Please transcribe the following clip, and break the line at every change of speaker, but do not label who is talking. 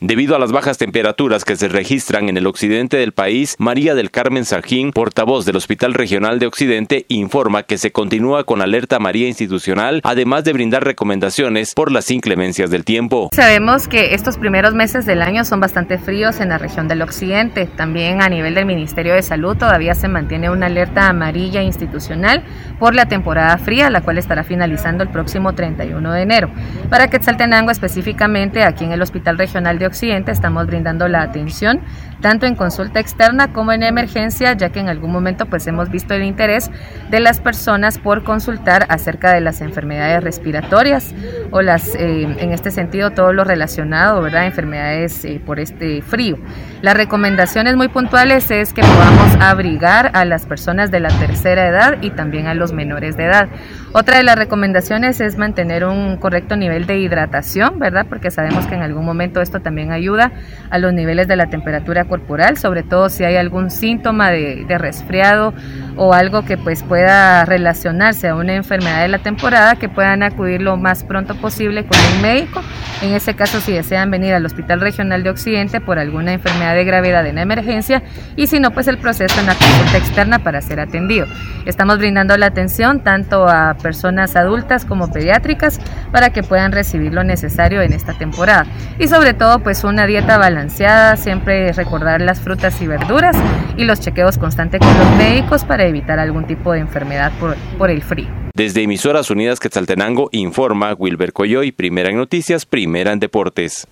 Debido a las bajas temperaturas que se registran en el occidente del país, María del Carmen Sarjín, portavoz del Hospital Regional de Occidente, informa que se continúa con alerta María institucional, además de brindar recomendaciones por las inclemencias del tiempo.
Sabemos que estos primeros meses del año son bastante fríos en la región del occidente. También a nivel del Ministerio de Salud todavía se mantiene una alerta amarilla institucional por la temporada fría, la cual estará finalizando el próximo 31 de enero. Para Quetzaltenango específicamente, aquí en el Hospital Regional de Occidente estamos brindando la atención tanto en consulta externa como en emergencia, ya que en algún momento pues hemos visto el interés de las personas por consultar acerca de las enfermedades respiratorias o las eh, en este sentido todo lo relacionado, ¿verdad? Enfermedades eh, por este frío. Las recomendaciones muy puntuales es que podamos abrigar a las personas de la tercera edad y también a los menores de edad. Otra de las recomendaciones es mantener un correcto nivel de hidratación, ¿verdad? Porque sabemos que en algún momento esto también ayuda a los niveles de la temperatura corporal, sobre todo si hay algún síntoma de, de resfriado o algo que pues pueda relacionarse a una enfermedad de la temporada, que puedan acudir lo más pronto posible con un médico. En ese caso, si desean venir al Hospital Regional de Occidente por alguna enfermedad de gravedad en emergencia y si no, pues el proceso en la consulta externa para ser atendido. Estamos brindando la atención tanto a personas adultas como pediátricas para que puedan recibir lo necesario en esta temporada. Y sobre todo pues una dieta balanceada, siempre recordar las frutas y verduras y los chequeos constantes con los médicos para evitar algún tipo de enfermedad por, por el frío.
Desde Emisoras Unidas Quetzaltenango informa Wilber Coyoy, primera en noticias, primera en deportes.